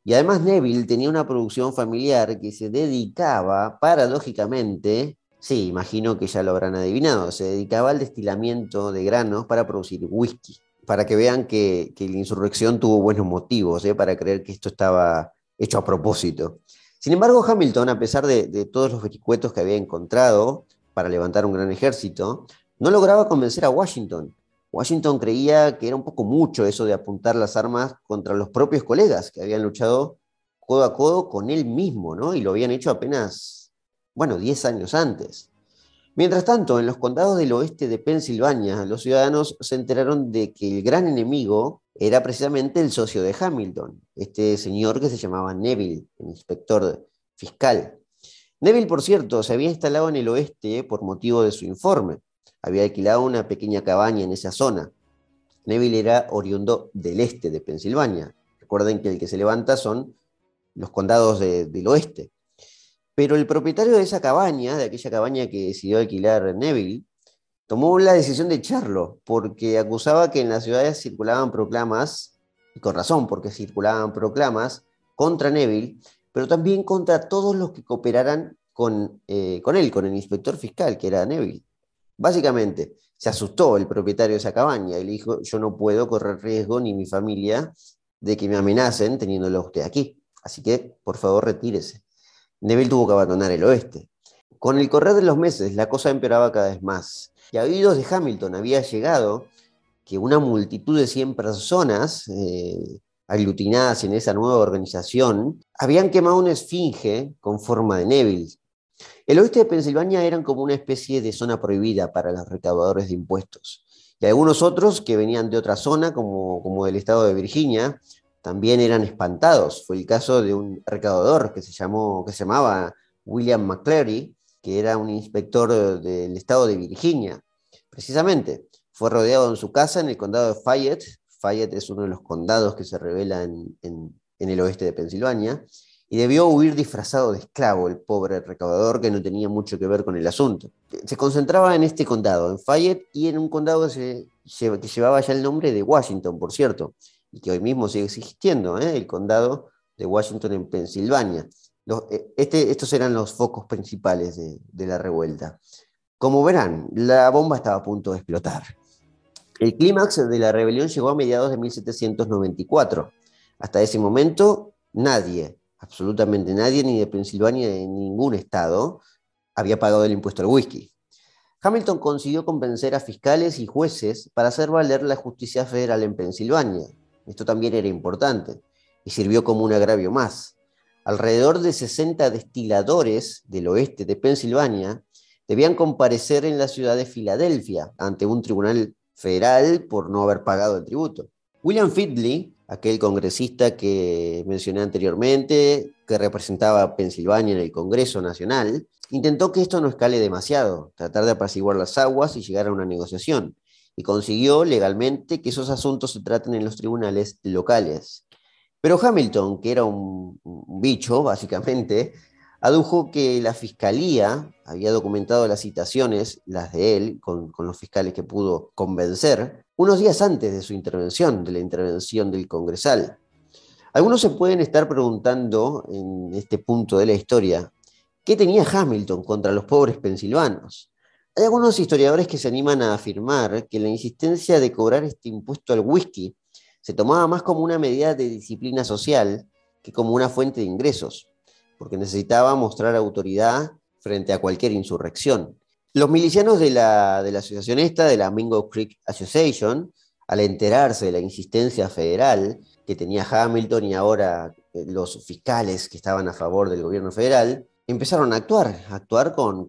Y además Neville tenía una producción familiar que se dedicaba, paradójicamente, sí, imagino que ya lo habrán adivinado, se dedicaba al destilamiento de granos para producir whisky, para que vean que, la insurrección tuvo buenos motivos ¿eh? para creer que esto estaba hecho a propósito. Sin embargo, Hamilton, a pesar de, todos los vericuetos que había encontrado para levantar un gran ejército, no lograba convencer a Washington Washington creía que era un poco mucho eso de apuntar las armas contra los propios colegas que habían luchado codo a codo con él mismo, ¿no? Y lo habían hecho apenas, bueno, 10 años antes. Mientras tanto, en los condados del oeste de Pensilvania, los ciudadanos se enteraron de que el gran enemigo era precisamente el socio de Hamilton, este señor que se llamaba Neville, el inspector fiscal. Neville, por cierto, se había instalado en el oeste por motivo de su informe había alquilado una pequeña cabaña en esa zona. Neville era oriundo del este de Pensilvania. Recuerden que el que se levanta son los condados del oeste. Pero el propietario de esa cabaña, de aquella cabaña que decidió alquilar Neville, tomó la decisión de echarlo porque acusaba que en las ciudades circulaban proclamas, y con razón, porque circulaban proclamas contra Neville, pero también contra todos los que cooperaran con, eh, con él, con el inspector fiscal, que era Neville. Básicamente, se asustó el propietario de esa cabaña y le dijo, yo no puedo correr riesgo ni mi familia de que me amenacen teniéndolo usted aquí. Así que, por favor, retírese. Neville tuvo que abandonar el oeste. Con el correr de los meses, la cosa empeoraba cada vez más. Y a oídos de Hamilton había llegado que una multitud de 100 personas eh, aglutinadas en esa nueva organización habían quemado una esfinge con forma de Neville el oeste de Pensilvania eran como una especie de zona prohibida para los recaudadores de impuestos. Y algunos otros que venían de otra zona, como, como del estado de Virginia, también eran espantados. Fue el caso de un recaudador que se, llamó, que se llamaba William McCleary, que era un inspector del estado de Virginia. Precisamente, fue rodeado en su casa en el condado de Fayette. Fayette es uno de los condados que se revela en, el oeste de Pensilvania y debió huir disfrazado de esclavo el pobre recaudador que no tenía mucho que ver con el asunto. Se concentraba en este condado, en Fayette, y en un condado que, llevaba ya el nombre de Washington, por cierto, y que hoy mismo sigue existiendo, ¿eh? el condado de Washington en Pensilvania. Eh, este, estos eran los focos principales de, de la revuelta. Como verán, la bomba estaba a punto de explotar. El clímax de la rebelión llegó a mediados de 1794. Hasta ese momento, nadie, absolutamente nadie, ni de Pensilvania ni de ningún estado, había pagado el impuesto al whisky. Hamilton consiguió convencer a fiscales y jueces para hacer valer la justicia federal en Pensilvania. Esto también era importante y sirvió como un agravio más. Alrededor de 60 destiladores del oeste de Pensilvania debían comparecer en la ciudad de Filadelfia ante un tribunal federal por no haber pagado el tributo. William Fidley, aquel congresista que mencioné anteriormente, que representaba a Pensilvania en el Congreso Nacional, intentó que esto no escale demasiado, tratar de apaciguar las aguas y llegar a una negociación. Y consiguió legalmente que esos asuntos se traten en los tribunales locales. Pero Hamilton, que era un, bicho, básicamente, adujo que la fiscalía había documentado las citaciones, las de él, con, los fiscales que pudo convencer, unos días antes de su intervención, de la intervención del Congresal. Algunos se pueden estar preguntando en este punto de la historia, ¿qué tenía Hamilton contra los pobres pensilvanos? Hay algunos historiadores que se animan a afirmar que la insistencia de cobrar este impuesto al whisky se tomaba más como una medida de disciplina social que como una fuente de ingresos, porque necesitaba mostrar autoridad frente a cualquier insurrección. Los milicianos de la, de la asociación esta, de la Mingo Creek Association, al enterarse de la insistencia federal que tenía Hamilton y ahora eh, los fiscales que estaban a favor del gobierno federal, empezaron a actuar, a actuar con,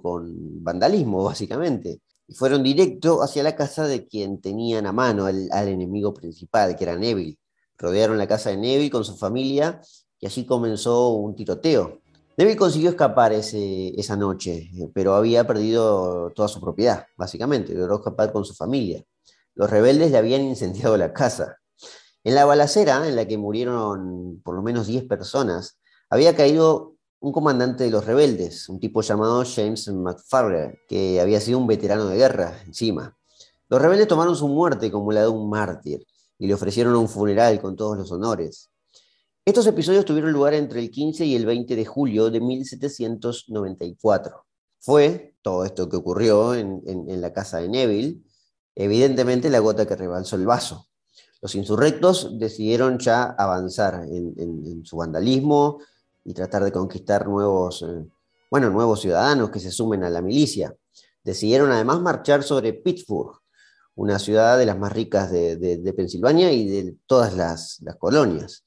vandalismo, básicamente. Y fueron directo hacia la casa de quien tenían a mano al, enemigo principal, que era Neville. Rodearon la casa de Neville con su familia y así comenzó un tiroteo. Neville consiguió escapar esa noche, pero había perdido toda su propiedad, básicamente. Logró escapar con su familia. Los rebeldes le habían incendiado la casa. En la balacera, en la que murieron por lo menos 10 personas, había caído un comandante de los rebeldes, un tipo llamado James McFarlane, que había sido un veterano de guerra encima. Los rebeldes tomaron su muerte como la de un mártir y le ofrecieron un funeral con todos los honores. Estos episodios tuvieron lugar entre el 15 y el 20 de julio de 1794. Fue todo esto que ocurrió en, la casa de Neville, evidentemente la gota que rebalsó el vaso. Los insurrectos decidieron ya avanzar en su vandalismo, y tratar de conquistar nuevos, eh, bueno, nuevos ciudadanos que se sumen a la milicia. Decidieron además marchar sobre Pittsburgh, una ciudad de las más ricas de, Pensilvania y de todas las, colonias.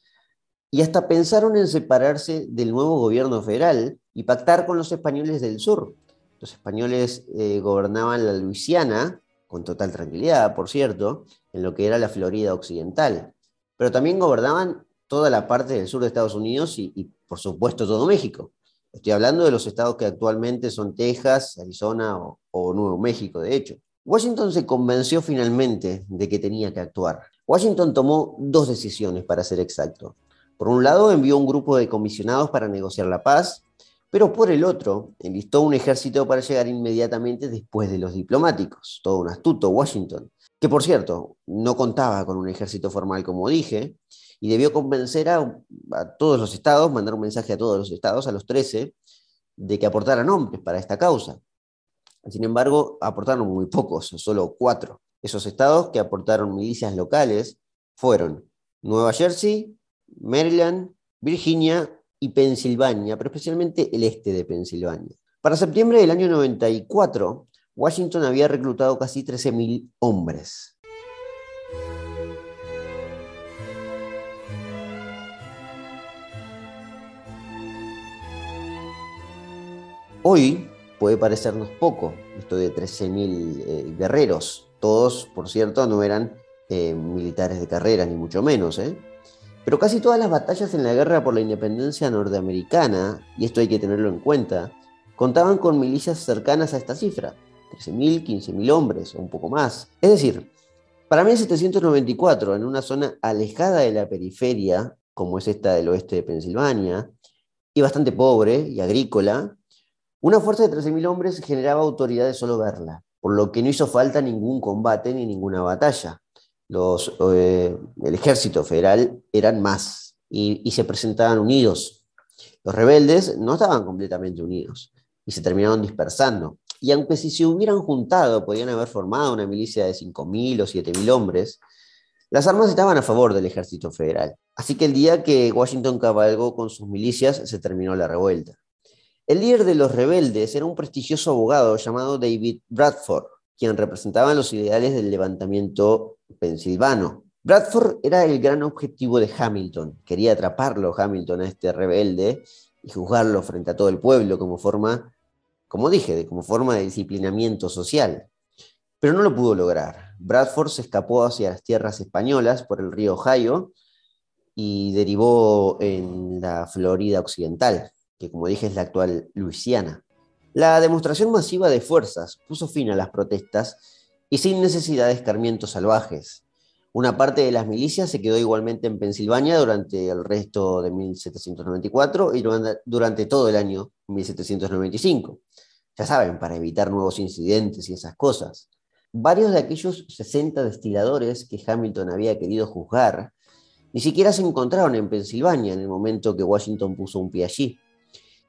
Y hasta pensaron en separarse del nuevo gobierno federal y pactar con los españoles del sur. Los españoles eh, gobernaban la Luisiana, con total tranquilidad, por cierto, en lo que era la Florida occidental. Pero también gobernaban toda la parte del sur de Estados Unidos y, por supuesto todo México. Estoy hablando de los estados que actualmente son Texas, Arizona o, Nuevo México, de hecho. Washington se convenció finalmente de que tenía que actuar. Washington tomó dos decisiones, para ser exacto. Por un lado, envió un grupo de comisionados para negociar la paz, pero por el otro, enlistó un ejército para llegar inmediatamente después de los diplomáticos. Todo un astuto Washington, que por cierto, no contaba con un ejército formal, como dije, y debió convencer a, todos los estados, mandar un mensaje a todos los estados, a los 13, de que aportaran hombres para esta causa. Sin embargo, aportaron muy pocos, solo cuatro. Esos estados que aportaron milicias locales fueron Nueva Jersey, Maryland, Virginia y Pensilvania, pero especialmente el este de Pensilvania. Para septiembre del año 94, Washington había reclutado casi 13.000 hombres. Hoy puede parecernos poco, esto de 13.000 eh, guerreros. Todos, por cierto, no eran eh, militares de carrera, ni mucho menos. ¿eh? Pero casi todas las batallas en la guerra por la independencia norteamericana, y esto hay que tenerlo en cuenta, contaban con milicias cercanas a esta cifra, 13.000, 15.000 hombres o un poco más. Es decir, para 1794, en una zona alejada de la periferia, como es esta del oeste de Pensilvania, y bastante pobre y agrícola, una fuerza de 13.000 hombres generaba autoridad de solo verla, por lo que no hizo falta ningún combate ni ninguna batalla. Los, eh, el ejército federal eran más y, se presentaban unidos. Los rebeldes no estaban completamente unidos y se terminaron dispersando. Y aunque si se hubieran juntado podían haber formado una milicia de 5.000 o 7.000 hombres, las armas estaban a favor del ejército federal. Así que el día que Washington cabalgó con sus milicias se terminó la revuelta. El líder de los rebeldes era un prestigioso abogado llamado David Bradford, quien representaba los ideales del levantamiento pensilvano. Bradford era el gran objetivo de Hamilton. Quería atraparlo Hamilton a este rebelde y juzgarlo frente a todo el pueblo como forma, como dije, como forma de disciplinamiento social. Pero no lo pudo lograr. Bradford se escapó hacia las tierras españolas por el río Ohio y derivó en la Florida occidental que como dije es la actual Luisiana. La demostración masiva de fuerzas puso fin a las protestas y sin necesidad de escarmientos salvajes. Una parte de las milicias se quedó igualmente en Pensilvania durante el resto de 1794 y durante todo el año 1795. Ya saben, para evitar nuevos incidentes y esas cosas. Varios de aquellos 60 destiladores que Hamilton había querido juzgar ni siquiera se encontraron en Pensilvania en el momento que Washington puso un pie allí.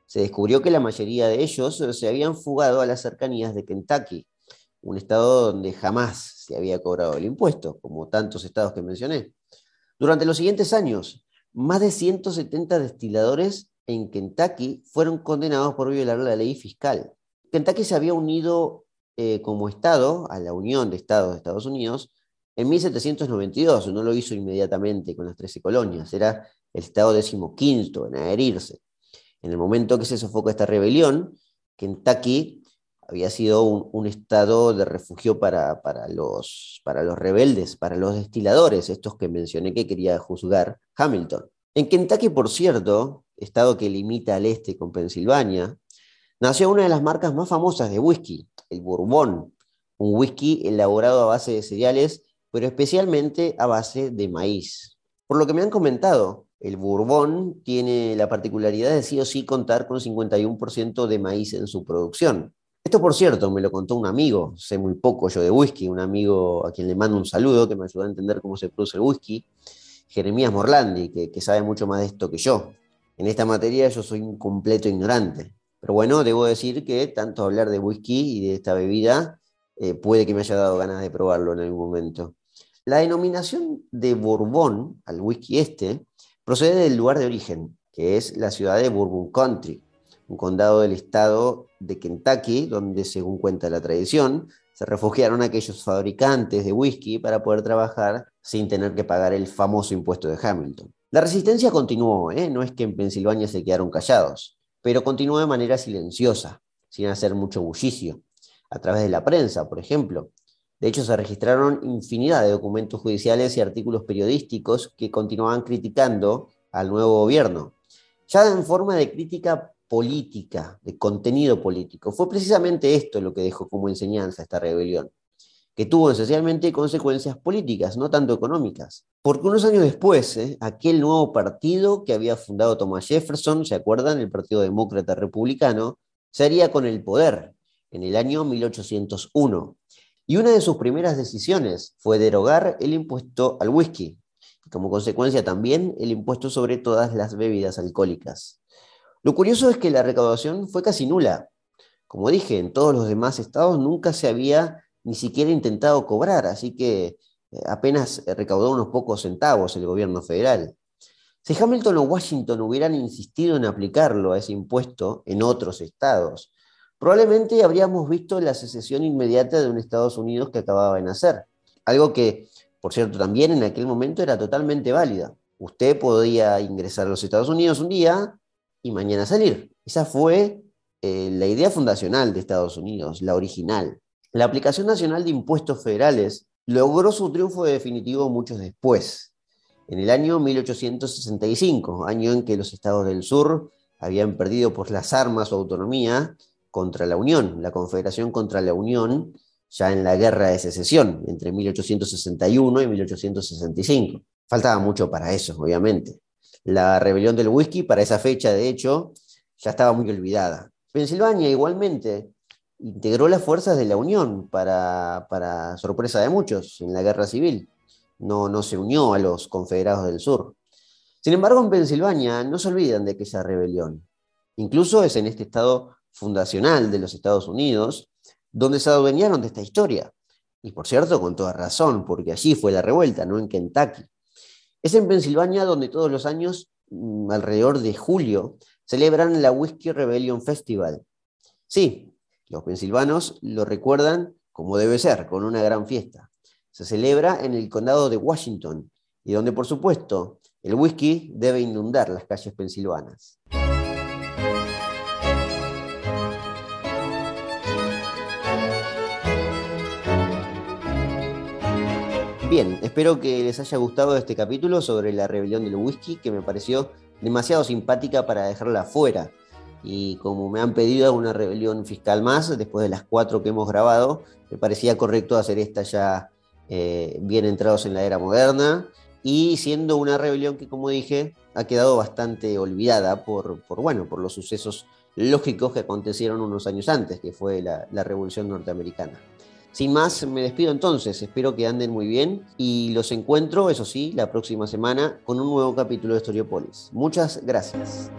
Se descubrió que la mayoría de ellos se habían fugado a las cercanías de Kentucky, un estado donde jamás se había cobrado el impuesto, como tantos estados que mencioné. Durante los siguientes años, más de 170 destiladores en Kentucky fueron condenados por violar la ley fiscal. Kentucky se había unido eh, como estado a la Unión de Estados de Estados Unidos en 1792, no lo hizo inmediatamente con las 13 colonias, era el estado decimoquinto en adherirse. En el momento que se sofoca esta rebelión, Kentucky había sido un, estado de refugio para, los, para los rebeldes, para los destiladores, estos que mencioné que quería juzgar Hamilton. En Kentucky, por cierto, estado que limita al este con Pensilvania, nació una de las marcas más famosas de whisky, el Bourbon, un whisky elaborado a base de cereales pero especialmente a base de maíz. Por lo que me han comentado, el Bourbon tiene la particularidad de sí o sí contar con 51% de maíz en su producción. Esto, por cierto, me lo contó un amigo, sé muy poco yo de whisky, un amigo a quien le mando un saludo, que me ayudó a entender cómo se produce el whisky, Jeremías Morlandi, que, que sabe mucho más de esto que yo. En esta materia yo soy un completo ignorante. Pero bueno, debo decir que tanto hablar de whisky y de esta bebida eh, puede que me haya dado ganas de probarlo en algún momento. La denominación de Bourbon al whisky este procede del lugar de origen, que es la ciudad de Bourbon Country, un condado del estado de Kentucky, donde, según cuenta la tradición, se refugiaron aquellos fabricantes de whisky para poder trabajar sin tener que pagar el famoso impuesto de Hamilton. La resistencia continuó, ¿eh? no es que en Pensilvania se quedaron callados, pero continuó de manera silenciosa, sin hacer mucho bullicio, a través de la prensa, por ejemplo, de hecho, se registraron infinidad de documentos judiciales y artículos periodísticos que continuaban criticando al nuevo gobierno, ya en forma de crítica política, de contenido político. Fue precisamente esto lo que dejó como enseñanza esta rebelión, que tuvo esencialmente consecuencias políticas, no tanto económicas. Porque unos años después, ¿eh? aquel nuevo partido que había fundado Thomas Jefferson, ¿se acuerdan? El Partido Demócrata Republicano, se haría con el poder en el año 1801 y una de sus primeras decisiones fue derogar el impuesto al whisky, y como consecuencia también el impuesto sobre todas las bebidas alcohólicas. Lo curioso es que la recaudación fue casi nula. Como dije, en todos los demás estados nunca se había ni siquiera intentado cobrar, así que eh, apenas recaudó unos pocos centavos el gobierno federal. Si Hamilton o Washington hubieran insistido en aplicarlo a ese impuesto en otros estados, probablemente habríamos visto la secesión inmediata de un Estados Unidos que acababa de nacer. Algo que, por cierto, también en aquel momento era totalmente válida. Usted podía ingresar a los Estados Unidos un día y mañana salir. Esa fue eh, la idea fundacional de Estados Unidos, la original. La aplicación nacional de impuestos federales logró su triunfo definitivo muchos después, en el año 1865, año en que los estados del sur habían perdido por las armas su autonomía contra la Unión, la Confederación contra la Unión, ya en la guerra de secesión, entre 1861 y 1865. Faltaba mucho para eso, obviamente. La rebelión del whisky, para esa fecha, de hecho, ya estaba muy olvidada. Pensilvania, igualmente, integró las fuerzas de la Unión para, para sorpresa de muchos en la guerra civil. No, no se unió a los confederados del sur. Sin embargo, en Pensilvania no se olvidan de aquella rebelión. Incluso es en este estado fundacional de los Estados Unidos, donde se adueñaron de esta historia. Y por cierto, con toda razón, porque allí fue la revuelta, no en Kentucky. Es en Pensilvania donde todos los años, mm, alrededor de julio, celebran la Whiskey Rebellion Festival. Sí, los pensilvanos lo recuerdan como debe ser, con una gran fiesta. Se celebra en el condado de Washington y donde, por supuesto, el whisky debe inundar las calles pensilvanas. Bien, espero que les haya gustado este capítulo sobre la rebelión del whisky, que me pareció demasiado simpática para dejarla fuera. Y como me han pedido una rebelión fiscal más, después de las cuatro que hemos grabado, me parecía correcto hacer esta ya eh, bien entrados en la era moderna y siendo una rebelión que, como dije, ha quedado bastante olvidada por, bueno, por los sucesos lógicos que acontecieron unos años antes, que fue la, la Revolución Norteamericana. Sin más, me despido entonces, espero que anden muy bien y los encuentro, eso sí, la próxima semana con un nuevo capítulo de Storiopolis. Muchas gracias.